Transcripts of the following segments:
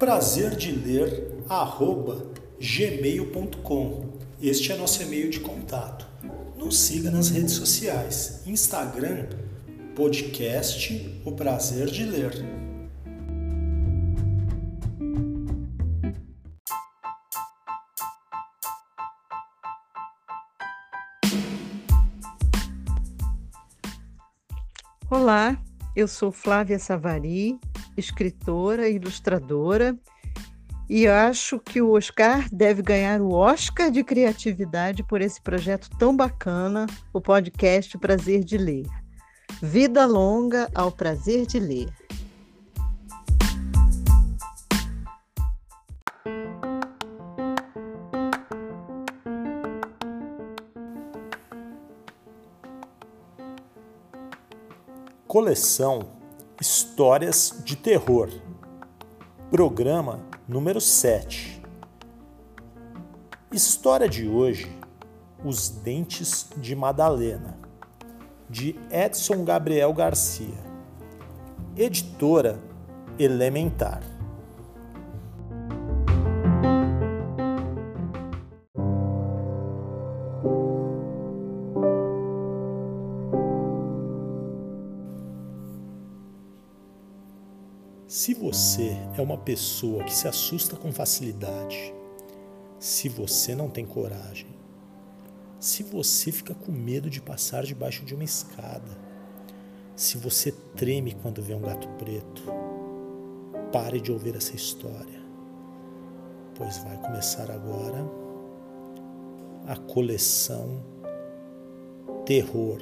Prazer de ler arroba gmail.com. Este é nosso e-mail de contato. Nos siga nas redes sociais, Instagram, podcast O Prazer de Ler. Olá, eu sou Flávia Savari, escritora ilustradora, e acho que o Oscar deve ganhar o Oscar de criatividade por esse projeto tão bacana, o podcast Prazer de Ler. Vida longa ao prazer de ler. Coleção Histórias de Terror, programa número 7. História de hoje: Os Dentes de Madalena, de Edson Gabriel Garcia, editora Elementar. É uma pessoa que se assusta com facilidade, se você não tem coragem, se você fica com medo de passar debaixo de uma escada, se você treme quando vê um gato preto, pare de ouvir essa história, pois vai começar agora a coleção Terror.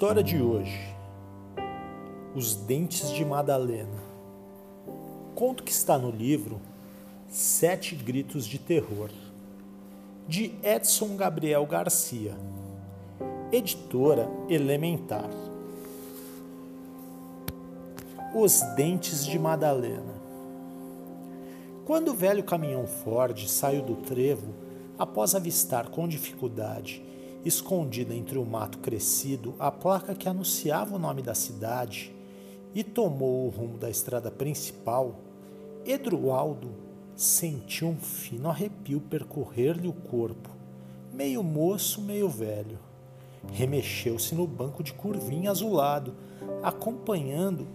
História de hoje: Os Dentes de Madalena. Conto que está no livro Sete Gritos de Terror, de Edson Gabriel Garcia, editora Elementar. Os Dentes de Madalena. Quando o velho caminhão Ford saiu do trevo, após avistar com dificuldade escondida entre o mato crescido, a placa que anunciava o nome da cidade e tomou o rumo da estrada principal, Edrualdo sentiu um fino arrepio percorrer-lhe o corpo, meio moço, meio velho. Remexeu-se no banco de curvinha azulado, acompanhando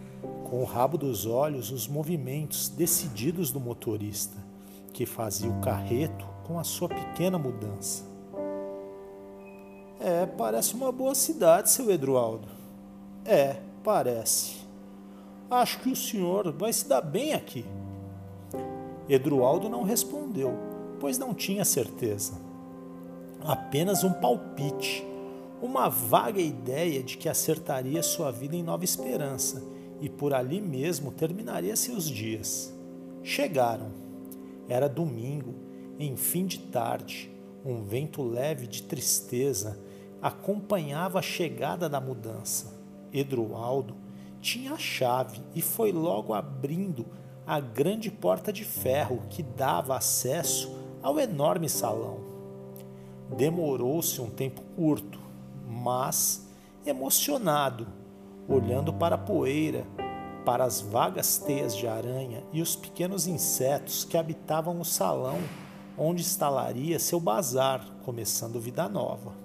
com o rabo dos olhos os movimentos decididos do motorista, que fazia o carreto com a sua pequena mudança. É, parece uma boa cidade, seu Eduardo. É, parece. Acho que o senhor vai se dar bem aqui. Eduardo não respondeu, pois não tinha certeza. Apenas um palpite, uma vaga ideia de que acertaria sua vida em Nova Esperança e por ali mesmo terminaria seus dias. Chegaram. Era domingo, em fim de tarde. Um vento leve de tristeza acompanhava a chegada da mudança. Edrualdo tinha a chave e foi logo abrindo a grande porta de ferro que dava acesso ao enorme salão. Demorou-se um tempo curto, mas emocionado, olhando para a poeira, para as vagas teias de aranha e os pequenos insetos que habitavam o salão onde instalaria seu bazar, começando vida nova.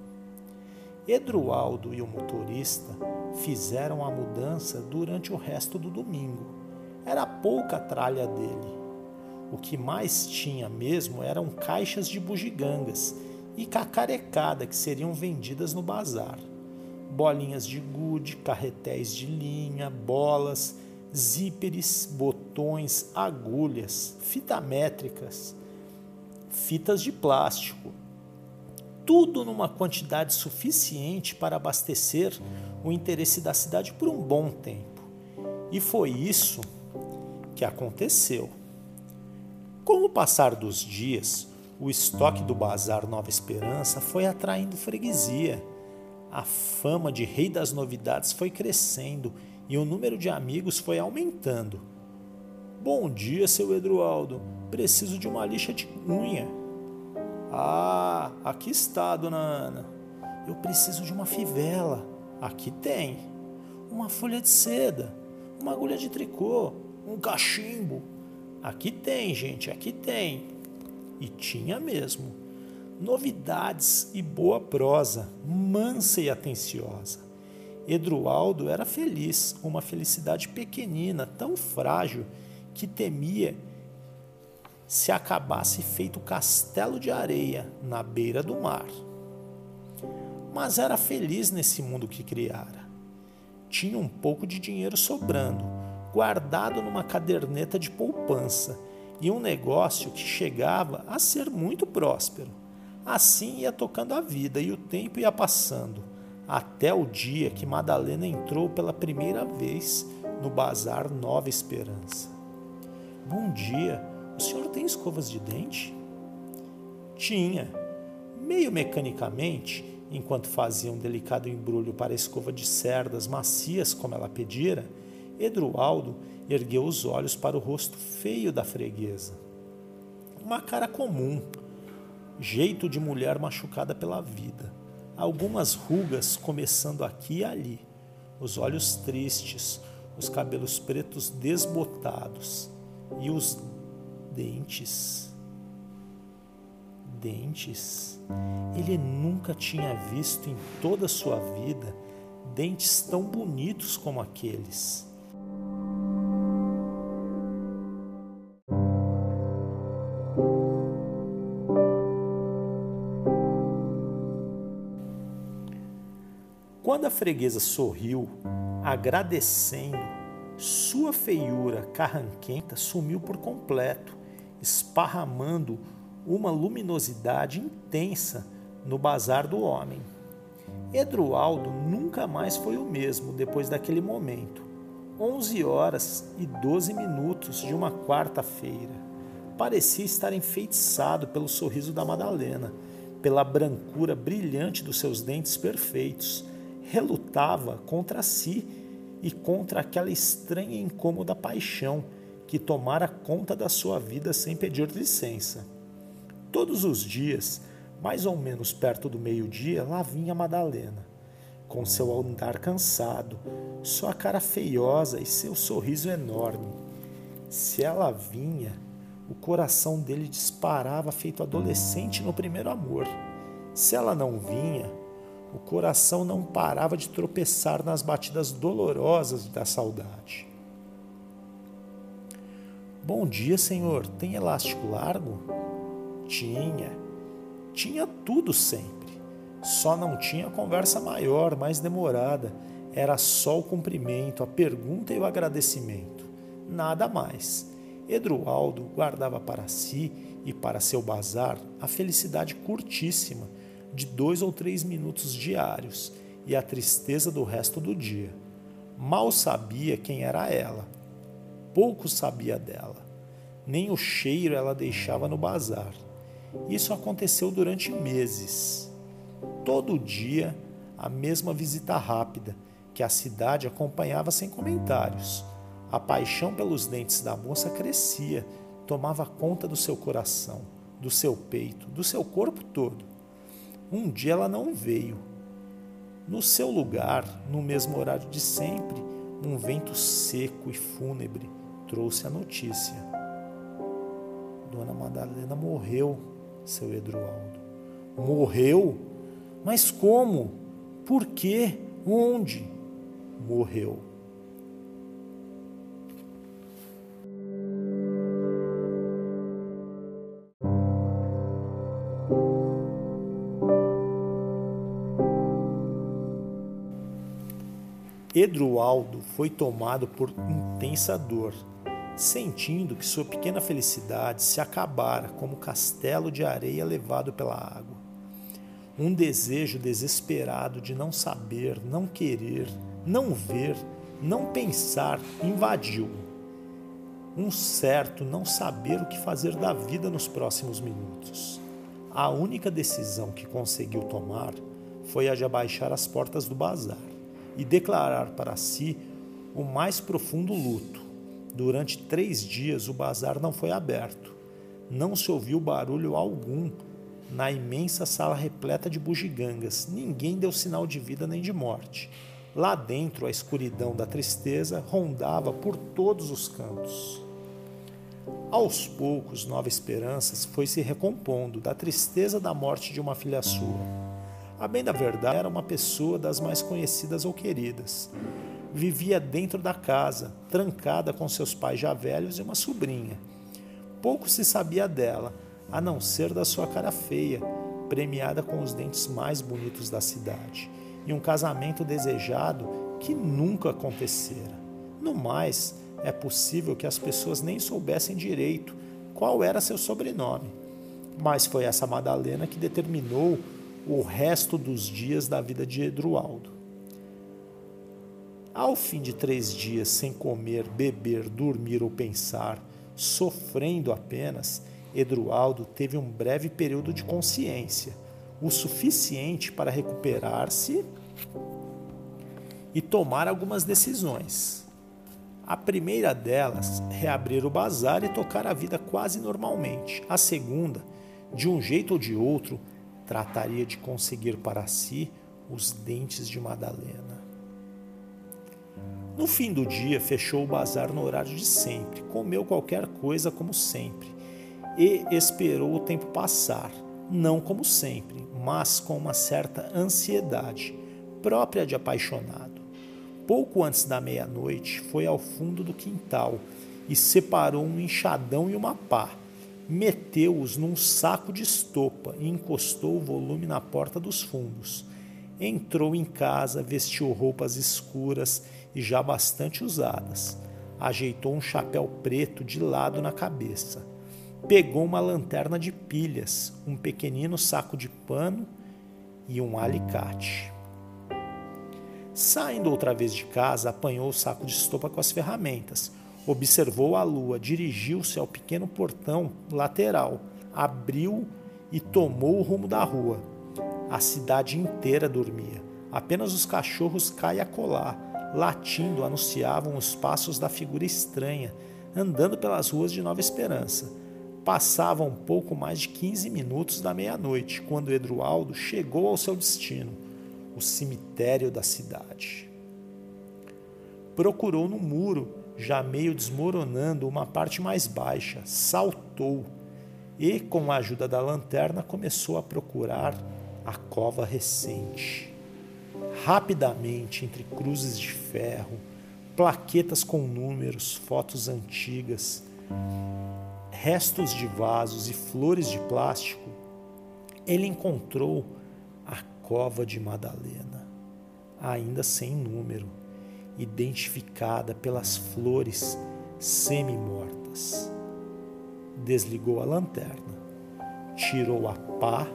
Edrualdo e o motorista fizeram a mudança durante o resto do domingo. Era pouca a tralha dele. O que mais tinha mesmo eram caixas de bugigangas e cacarecada que seriam vendidas no bazar. Bolinhas de gude, carretéis de linha, bolas, zíperes, botões, agulhas, fitamétricas, fitas de plástico. Tudo numa quantidade suficiente para abastecer o interesse da cidade por um bom tempo. E foi isso que aconteceu. Com o passar dos dias, o estoque do Bazar Nova Esperança foi atraindo freguesia. A fama de rei das novidades foi crescendo e o número de amigos foi aumentando. Bom dia, seu Eduardo. Preciso de uma lixa de unha. Ah, aqui está, dona Ana. Eu preciso de uma fivela. Aqui tem. Uma folha de seda, uma agulha de tricô, um cachimbo. Aqui tem, gente, aqui tem. E tinha mesmo. Novidades e boa prosa, mansa e atenciosa. Edrualdo era feliz, uma felicidade pequenina, tão frágil que temia se acabasse feito castelo de areia na beira do mar. Mas era feliz nesse mundo que criara. Tinha um pouco de dinheiro sobrando, guardado numa caderneta de poupança e um negócio que chegava a ser muito próspero. Assim ia tocando a vida e o tempo ia passando, até o dia que Madalena entrou pela primeira vez no Bazar Nova Esperança. Bom dia, o senhor tem escovas de dente? Tinha. Meio mecanicamente, enquanto fazia um delicado embrulho para a escova de cerdas macias como ela pedira, Edrualdo ergueu os olhos para o rosto feio da freguesa. Uma cara comum, jeito de mulher machucada pela vida, algumas rugas começando aqui e ali, os olhos tristes, os cabelos pretos desbotados e os dentes. Dentes. Ele nunca tinha visto em toda a sua vida dentes tão bonitos como aqueles. Quando a freguesa sorriu, agradecendo, sua feiura carranquenta sumiu por completo, esparramando uma luminosidade intensa no bazar do homem. Edrualdo nunca mais foi o mesmo depois daquele momento. Onze horas e doze minutos de uma quarta-feira. Parecia estar enfeitiçado pelo sorriso da Madalena, pela brancura brilhante dos seus dentes perfeitos, relutava contra si e contra aquela estranha e incômoda paixão que tomara conta da sua vida sem pedir licença. Todos os dias, mais ou menos perto do meio-dia, lá vinha Madalena, com seu andar cansado, sua cara feiosa e seu sorriso enorme. Se ela vinha, o coração dele disparava feito adolescente no primeiro amor. Se ela não vinha, o coração não parava de tropeçar nas batidas dolorosas da saudade. Bom dia, senhor. Tem elástico largo? Tinha. Tinha tudo sempre. Só não tinha conversa maior, mais demorada. Era só o cumprimento, a pergunta e o agradecimento. Nada mais. Edrualdo guardava para si e para seu bazar a felicidade curtíssima de dois ou três minutos diários e a tristeza do resto do dia. Mal sabia quem era ela. Pouco sabia dela. Nem o cheiro ela deixava no bazar. Isso aconteceu durante meses. Todo dia, a mesma visita rápida, que a cidade acompanhava sem comentários. A paixão pelos dentes da moça crescia, tomava conta do seu coração, do seu peito, do seu corpo todo. Um dia ela não veio. No seu lugar, no mesmo horário de sempre, um vento seco e fúnebre trouxe a notícia. Dona Madalena morreu, seu Eduardo. Morreu? Mas como? Por quê? Onde? Morreu. Edrualdo foi tomado por intensa dor, sentindo que sua pequena felicidade se acabara como castelo de areia levado pela água. Um desejo desesperado de não saber, não querer, não ver, não pensar invadiu-o. Um certo não saber o que fazer da vida nos próximos minutos. A única decisão que conseguiu tomar foi a de abaixar as portas do bazar e declarar para si o mais profundo luto. Durante três dias o bazar não foi aberto. Não se ouviu barulho algum na imensa sala repleta de bugigangas. Ninguém deu sinal de vida nem de morte. Lá dentro, a escuridão da tristeza rondava por todos os cantos. Aos poucos, Nova Esperanças foi se recompondo da tristeza da morte de uma filha sua. A bem da verdade, era uma pessoa das mais conhecidas ou queridas. Vivia dentro da casa, trancada com seus pais já velhos e uma sobrinha. Pouco se sabia dela, a não ser da sua cara feia, premiada com os dentes mais bonitos da cidade, e um casamento desejado que nunca acontecera. No mais, é possível que as pessoas nem soubessem direito qual era seu sobrenome. Mas foi essa Madalena que determinou o resto dos dias da vida de Edrualdo. Ao fim de três dias sem comer, beber, dormir ou pensar, sofrendo apenas, Edrualdo teve um breve período de consciência, o suficiente para recuperar-se e tomar algumas decisões. A primeira delas, reabrir o bazar e tocar a vida quase normalmente. A segunda, de um jeito ou de outro, trataria de conseguir para si os dentes de Madalena. No fim do dia, fechou o bazar no horário de sempre, comeu qualquer coisa como sempre e esperou o tempo passar, não como sempre, mas com uma certa ansiedade própria de apaixonado. Pouco antes da meia-noite, foi ao fundo do quintal e separou um enxadão e uma pá meteu-os num saco de estopa e encostou o volume na porta dos fundos. Entrou em casa, vestiu roupas escuras e já bastante usadas. Ajeitou um chapéu preto de lado na cabeça. Pegou uma lanterna de pilhas, um pequenino saco de pano e um alicate. Saindo outra vez de casa, apanhou o saco de estopa com as ferramentas Observou a lua, dirigiu-se ao pequeno portão lateral, abriu e tomou o rumo da rua. A cidade inteira dormia. Apenas os cachorros caia colar, latindo, anunciavam os passos da figura estranha, andando pelas ruas de Nova Esperança. Passavam pouco mais de 15 minutos da meia-noite, quando Eduardo chegou ao seu destino, o cemitério da cidade. Procurou no muro já meio desmoronando uma parte mais baixa, saltou e, com a ajuda da lanterna, começou a procurar a cova recente. Rapidamente, entre cruzes de ferro, plaquetas com números, fotos antigas, restos de vasos e flores de plástico, ele encontrou a cova de Madalena, ainda sem número identificada pelas flores semi-mortas. Desligou a lanterna, tirou a pá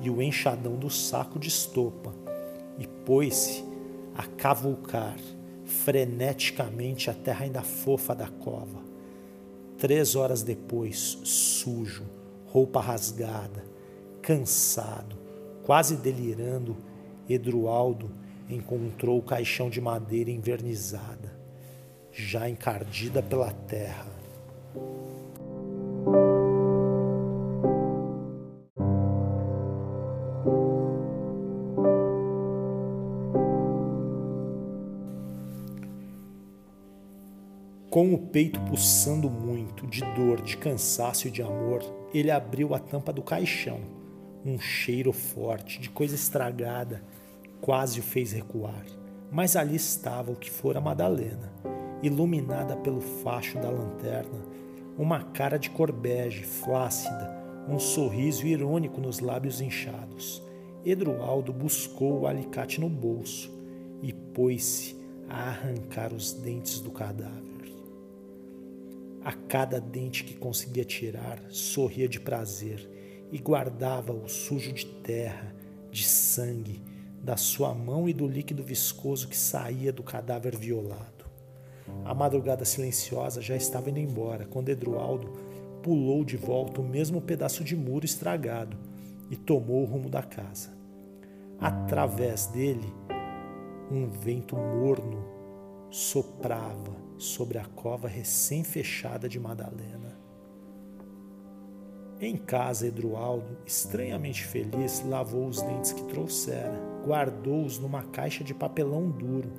e o enxadão do saco de estopa e pôs-se a cavucar freneticamente a terra ainda fofa da cova. Três horas depois, sujo, roupa rasgada, cansado, quase delirando, Edrualdo encontrou o caixão de madeira envernizada, já encardida pela terra. Peito pulsando muito, de dor, de cansaço e de amor, ele abriu a tampa do caixão. Um cheiro forte, de coisa estragada, quase o fez recuar. Mas ali estava o que fora Madalena, iluminada pelo facho da lanterna, uma cara de cor bege, flácida, um sorriso irônico nos lábios inchados. Edrualdo buscou o alicate no bolso e pôs-se a arrancar os dentes do cadáver. A cada dente que conseguia tirar, sorria de prazer e guardava o sujo de terra, de sangue, da sua mão e do líquido viscoso que saía do cadáver violado. A madrugada silenciosa já estava indo embora quando Edrualdo pulou de volta o mesmo pedaço de muro estragado e tomou o rumo da casa. Através dele, um vento morno soprava sobre a cova recém-fechada de Madalena. Em casa, Edrualdo, estranhamente feliz, lavou os dentes que trouxera, guardou-os numa caixa de papelão duro,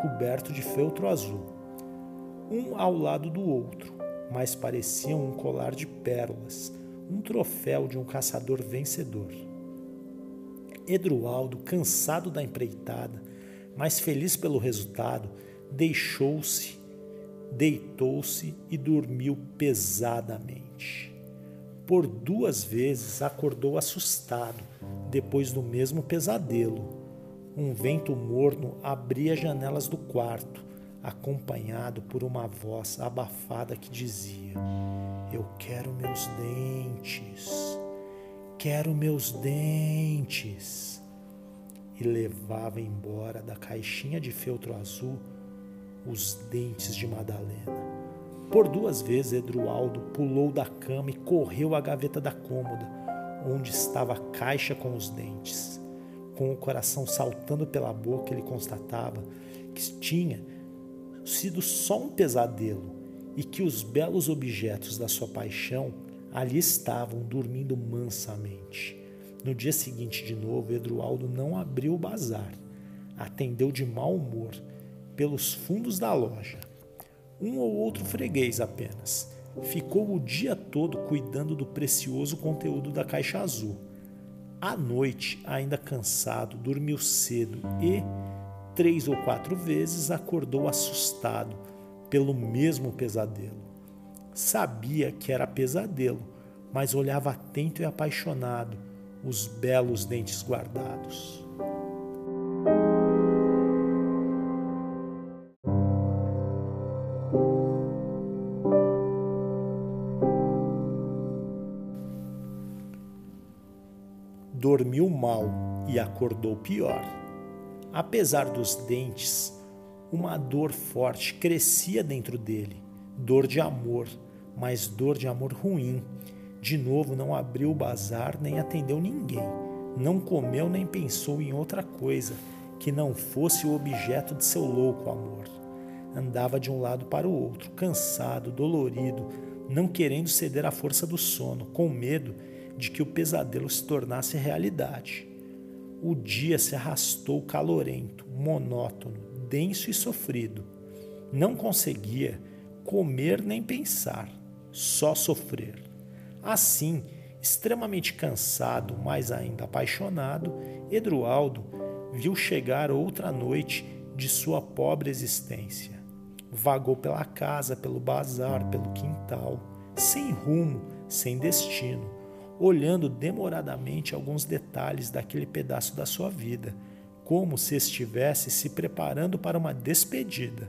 coberto de feltro azul, um ao lado do outro, mas pareciam um colar de pérolas, um troféu de um caçador vencedor. Edrualdo, cansado da empreitada, mas feliz pelo resultado, deixou-se, deitou-se e dormiu pesadamente. Por duas vezes acordou assustado, depois do mesmo pesadelo. Um vento morno abria as janelas do quarto, acompanhado por uma voz abafada que dizia: Eu quero meus dentes, quero meus dentes. E levava embora da caixinha de feltro azul os dentes de Madalena. Por duas vezes Edrualdo pulou da cama e correu à gaveta da cômoda, onde estava a caixa com os dentes. Com o coração saltando pela boca, ele constatava que tinha sido só um pesadelo e que os belos objetos da sua paixão ali estavam dormindo mansamente. No dia seguinte, de novo, Edrualdo não abriu o bazar. Atendeu de mau humor pelos fundos da loja. Um ou outro freguês apenas. Ficou o dia todo cuidando do precioso conteúdo da caixa azul. À noite, ainda cansado, dormiu cedo e, três ou quatro vezes, acordou assustado pelo mesmo pesadelo. Sabia que era pesadelo, mas olhava atento e apaixonado os belos dentes guardados. Dormiu mal e acordou pior. Apesar dos dentes, uma dor forte crescia dentro dele, dor de amor, mas dor de amor ruim. De novo, não abriu o bazar nem atendeu ninguém, não comeu nem pensou em outra coisa que não fosse o objeto de seu louco amor. Andava de um lado para o outro, cansado, dolorido, não querendo ceder à força do sono, com medo de que o pesadelo se tornasse realidade. O dia se arrastou calorento, monótono, denso e sofrido. Não conseguia comer nem pensar, só sofrer. Assim, extremamente cansado, mas ainda apaixonado, Edrualdo viu chegar outra noite de sua pobre existência. Vagou pela casa, pelo bazar, pelo quintal, sem rumo, sem destino olhando demoradamente alguns detalhes daquele pedaço da sua vida, como se estivesse se preparando para uma despedida.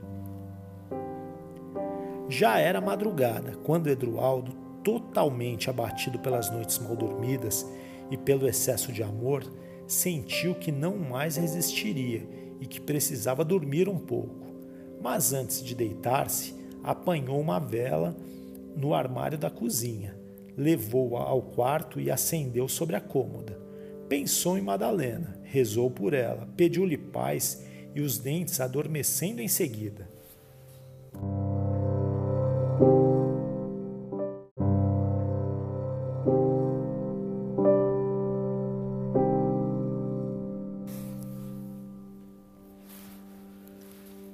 Já era madrugada quando Edrualdo, totalmente abatido pelas noites mal dormidas e, pelo excesso de amor, sentiu que não mais resistiria e que precisava dormir um pouco. Mas antes de deitar-se, apanhou uma vela no armário da cozinha, levou-a ao quarto e acendeu sobre a cômoda. Pensou em Madalena, rezou por ela, pediu-lhe paz e os dentes adormecendo em seguida.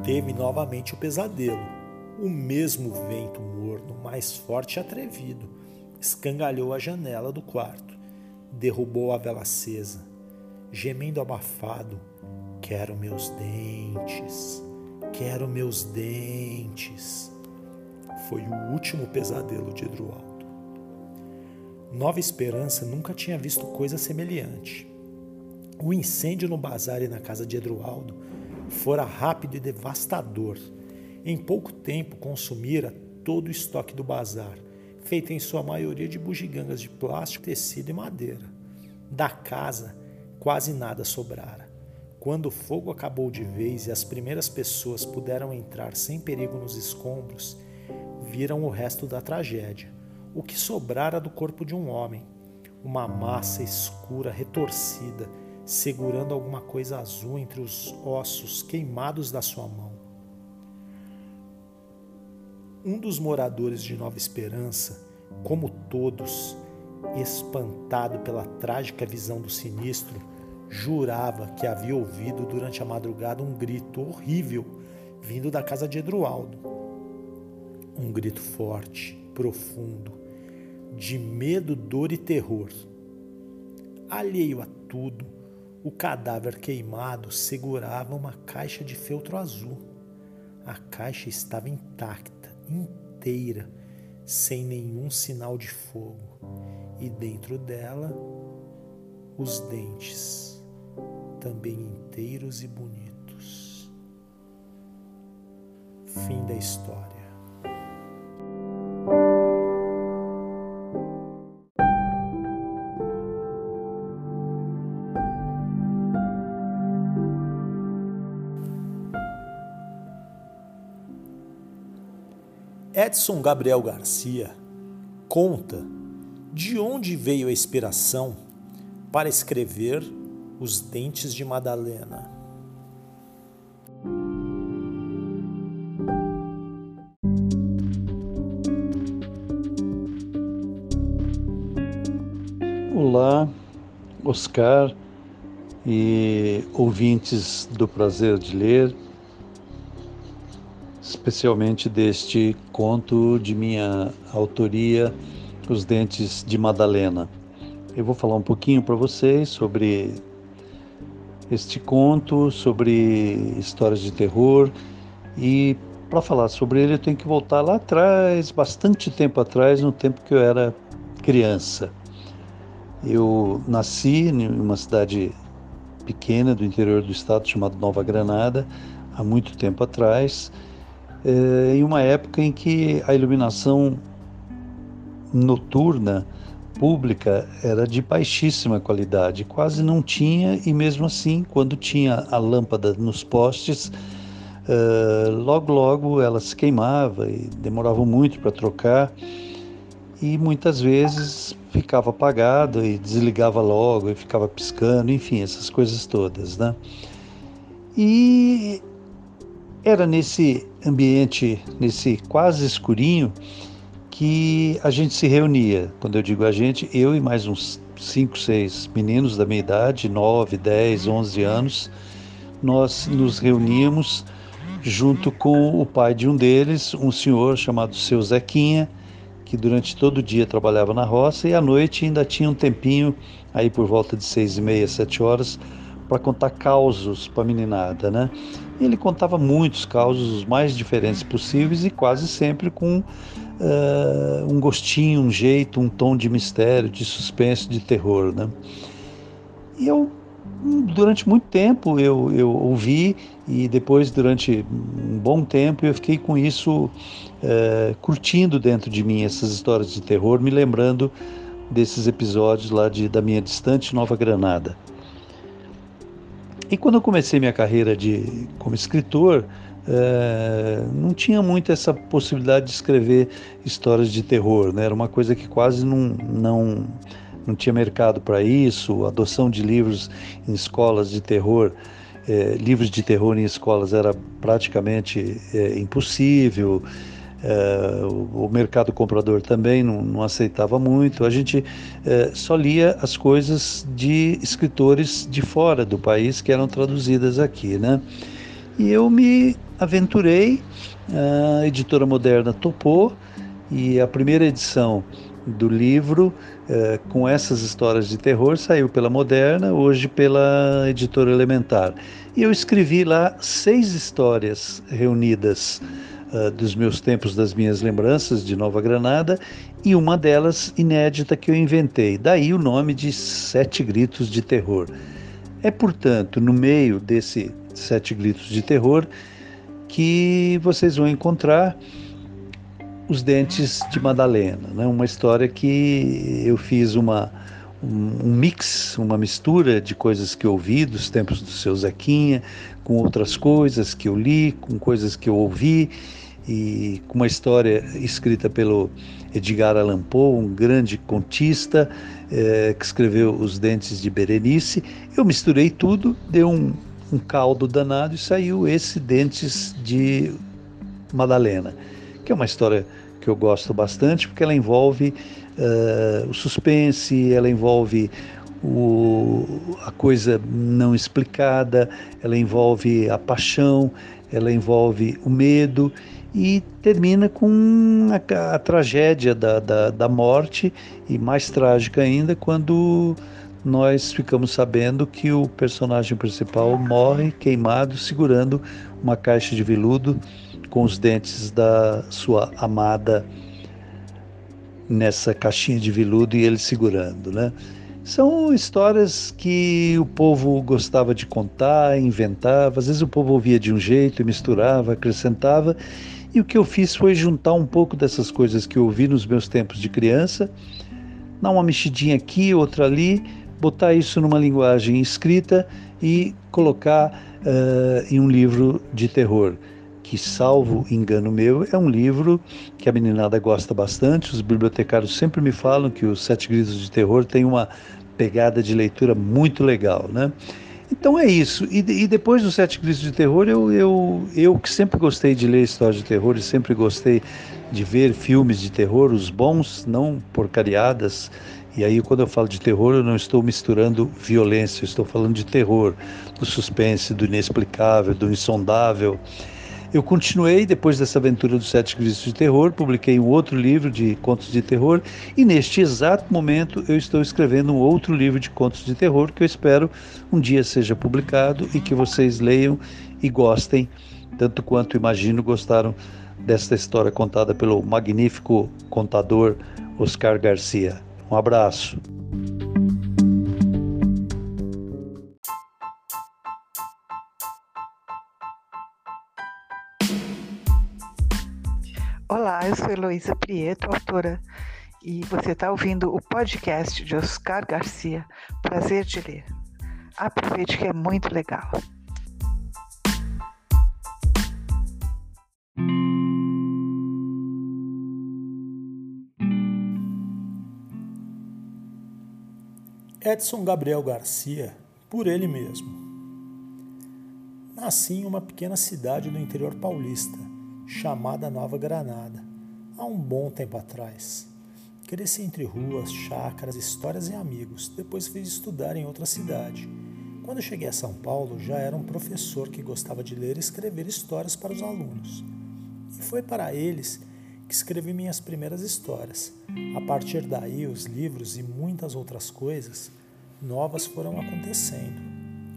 Teve novamente o pesadelo. O mesmo vento morno, mais forte e atrevido, escangalhou a janela do quarto, derrubou a vela acesa, gemendo abafado: Quero meus dentes, quero meus dentes. Foi o último pesadelo de Edrualdo. Nova Esperança nunca tinha visto coisa semelhante. O incêndio no bazar e na casa de Edrualdo fora rápido e devastador. Em pouco tempo consumira todo o estoque do bazar, feito em sua maioria de bugigangas de plástico, tecido e madeira. Da casa, quase nada sobrara. Quando o fogo acabou de vez e as primeiras pessoas puderam entrar sem perigo nos escombros, viram o resto da tragédia. O que sobrara do corpo de um homem, uma massa escura, retorcida, segurando alguma coisa azul entre os ossos queimados da sua mão. Um dos moradores de Nova Esperança, como todos, espantado pela trágica visão do sinistro, jurava que havia ouvido durante a madrugada um grito horrível vindo da casa de Edrualdo. Um grito forte, profundo, de medo, dor e terror. Alheio a tudo, o cadáver queimado segurava uma caixa de feltro azul. A caixa estava intacta, inteira, sem nenhum sinal de fogo, e dentro dela os dentes, também inteiros e bonitos. Fim da história. Edson Gabriel Garcia conta de onde veio a inspiração para escrever Os Dentes de Madalena. Olá, Oscar e ouvintes do Prazer de Ler especialmente deste conto de minha autoria, Os Dentes de Madalena. Eu vou falar um pouquinho para vocês sobre este conto, sobre histórias de terror e para falar sobre ele eu tenho que voltar lá atrás, bastante tempo atrás, no tempo que eu era criança. Eu nasci em uma cidade pequena do interior do estado chamada Nova Granada, há muito tempo atrás, é, em uma época em que a iluminação noturna pública era de baixíssima qualidade, quase não tinha, e mesmo assim, quando tinha a lâmpada nos postes, uh, logo logo ela se queimava e demorava muito para trocar, e muitas vezes ficava apagada e desligava logo e ficava piscando, enfim, essas coisas todas, né? E era nesse ambiente, nesse quase escurinho, que a gente se reunia. Quando eu digo a gente, eu e mais uns cinco, seis meninos da minha idade, 9, 10, 11 anos, nós nos reuníamos junto com o pai de um deles, um senhor chamado Seu Zequinha, que durante todo o dia trabalhava na roça e à noite ainda tinha um tempinho, aí por volta de seis e meia, sete horas, para contar causos para a meninada, né? Ele contava muitos causos, os mais diferentes possíveis e quase sempre com uh, um gostinho, um jeito, um tom de mistério, de suspense, de terror, né? E eu, durante muito tempo, eu, eu ouvi e depois, durante um bom tempo, eu fiquei com isso uh, curtindo dentro de mim essas histórias de terror, me lembrando desses episódios lá de, da minha distante Nova Granada. E quando eu comecei minha carreira de, como escritor, é, não tinha muito essa possibilidade de escrever histórias de terror, né? era uma coisa que quase não, não, não tinha mercado para isso, a adoção de livros em escolas de terror, é, livros de terror em escolas era praticamente é, impossível, é, o, o, mercado comprador também não, não aceitava muito. A gente é, só lia as coisas de escritores de fora do país que eram traduzidas aqui, né? E eu me aventurei, a editora moderna topou e a primeira edição do livro eh, com essas histórias de terror saiu pela Moderna, hoje pela editora Elementar. E eu escrevi lá seis histórias reunidas uh, dos meus tempos, das minhas lembranças de Nova Granada, e uma delas inédita que eu inventei. Daí o nome de Sete Gritos de Terror. É, portanto, no meio desse Sete Gritos de Terror que vocês vão encontrar os dentes de Madalena, né? Uma história que eu fiz uma um, mix, uma mistura de coisas que eu ouvi dos tempos do seu Zequinha, com outras coisas que eu li, com coisas que eu ouvi e com uma história escrita pelo Edgar Allan Poe, um grande contista é, que escreveu Os Dentes de Berenice. Eu misturei tudo, deu um, um caldo danado e saiu esse Dentes de Madalena, que é uma história que eu gosto bastante porque ela envolve uh, o suspense, ela envolve o, a coisa não explicada, ela envolve a paixão, ela envolve o medo e termina com a, a tragédia da, da, da morte e mais trágica ainda quando nós ficamos sabendo que o personagem principal morre queimado segurando uma caixa de veludo com os dentes da sua amada nessa caixinha de veludo e ele segurando, né? São histórias que o povo gostava de contar, inventava. Às vezes o povo ouvia de um jeito misturava, acrescentava. E o que eu fiz foi juntar um pouco dessas coisas que eu ouvi nos meus tempos de criança, dar uma mexidinha aqui, outra ali, botar isso numa linguagem escrita e colocar uh, em um livro de terror que, salvo engano meu, é um livro que a meninada gosta bastante. Os bibliotecários sempre me falam que os Sete Gritos de Terror tem uma pegada de leitura muito legal, né? Então é isso. E, e depois dos Sete Gritos de Terror, eu, eu, eu que sempre gostei de ler histórias de terror e sempre gostei de ver filmes de terror, os bons, não porcariadas. E aí, quando eu falo de terror, eu não estou misturando violência, eu estou falando de terror, do suspense, do inexplicável, do insondável. Eu continuei, depois dessa aventura dos Sete Cristos de Terror, publiquei um outro livro de contos de terror e neste exato momento eu estou escrevendo um outro livro de contos de terror que eu espero um dia seja publicado e que vocês leiam e gostem, tanto quanto imagino gostaram desta história contada pelo magnífico contador Oscar Garcia. Um abraço. Olá, eu sou Heloísa Prieto, autora, e você está ouvindo o podcast de Oscar Garcia. Prazer de ler. Aproveite que é muito legal. Edson Gabriel Garcia, por ele mesmo. Nasci em uma pequena cidade do interior paulista chamada Nova Granada, há um bom tempo atrás. Cresci entre ruas, chácaras, histórias e amigos. Depois fui estudar em outra cidade. Quando cheguei a São Paulo, já era um professor que gostava de ler e escrever histórias para os alunos. E foi para eles que escrevi minhas primeiras histórias. A partir daí, os livros e muitas outras coisas novas foram acontecendo.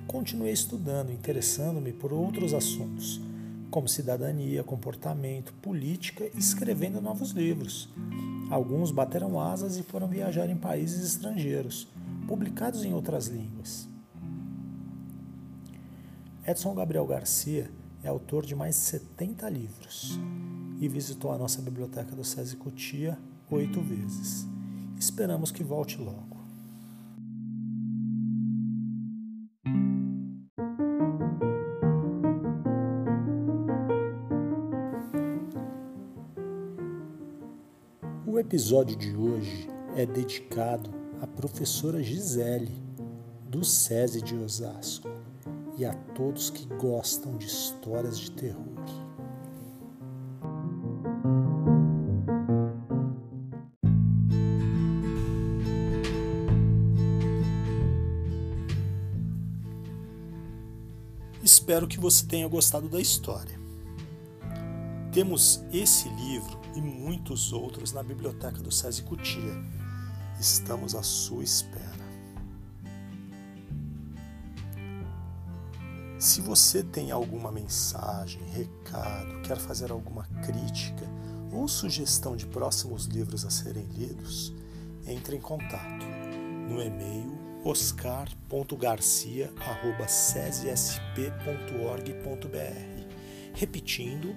Continuei estudando, interessando-me por outros assuntos como cidadania, comportamento, política escrevendo novos livros. Alguns bateram asas e foram viajar em países estrangeiros, publicados em outras línguas. Edson Gabriel Garcia é autor de mais de 70 livros e visitou a nossa biblioteca do SESI Cotia oito vezes. Esperamos que volte logo. Episódio de hoje é dedicado à professora Gisele, do SESI de Osasco, e a todos que gostam de histórias de terror. Espero que você tenha gostado da história. Temos esse livro e muitos outros na biblioteca do SESI Cutia. Estamos à sua espera. Se você tem alguma mensagem, recado, quer fazer alguma crítica ou sugestão de próximos livros a serem lidos, entre em contato no e-mail oscar.garcia.cesesp.org.br Repetindo,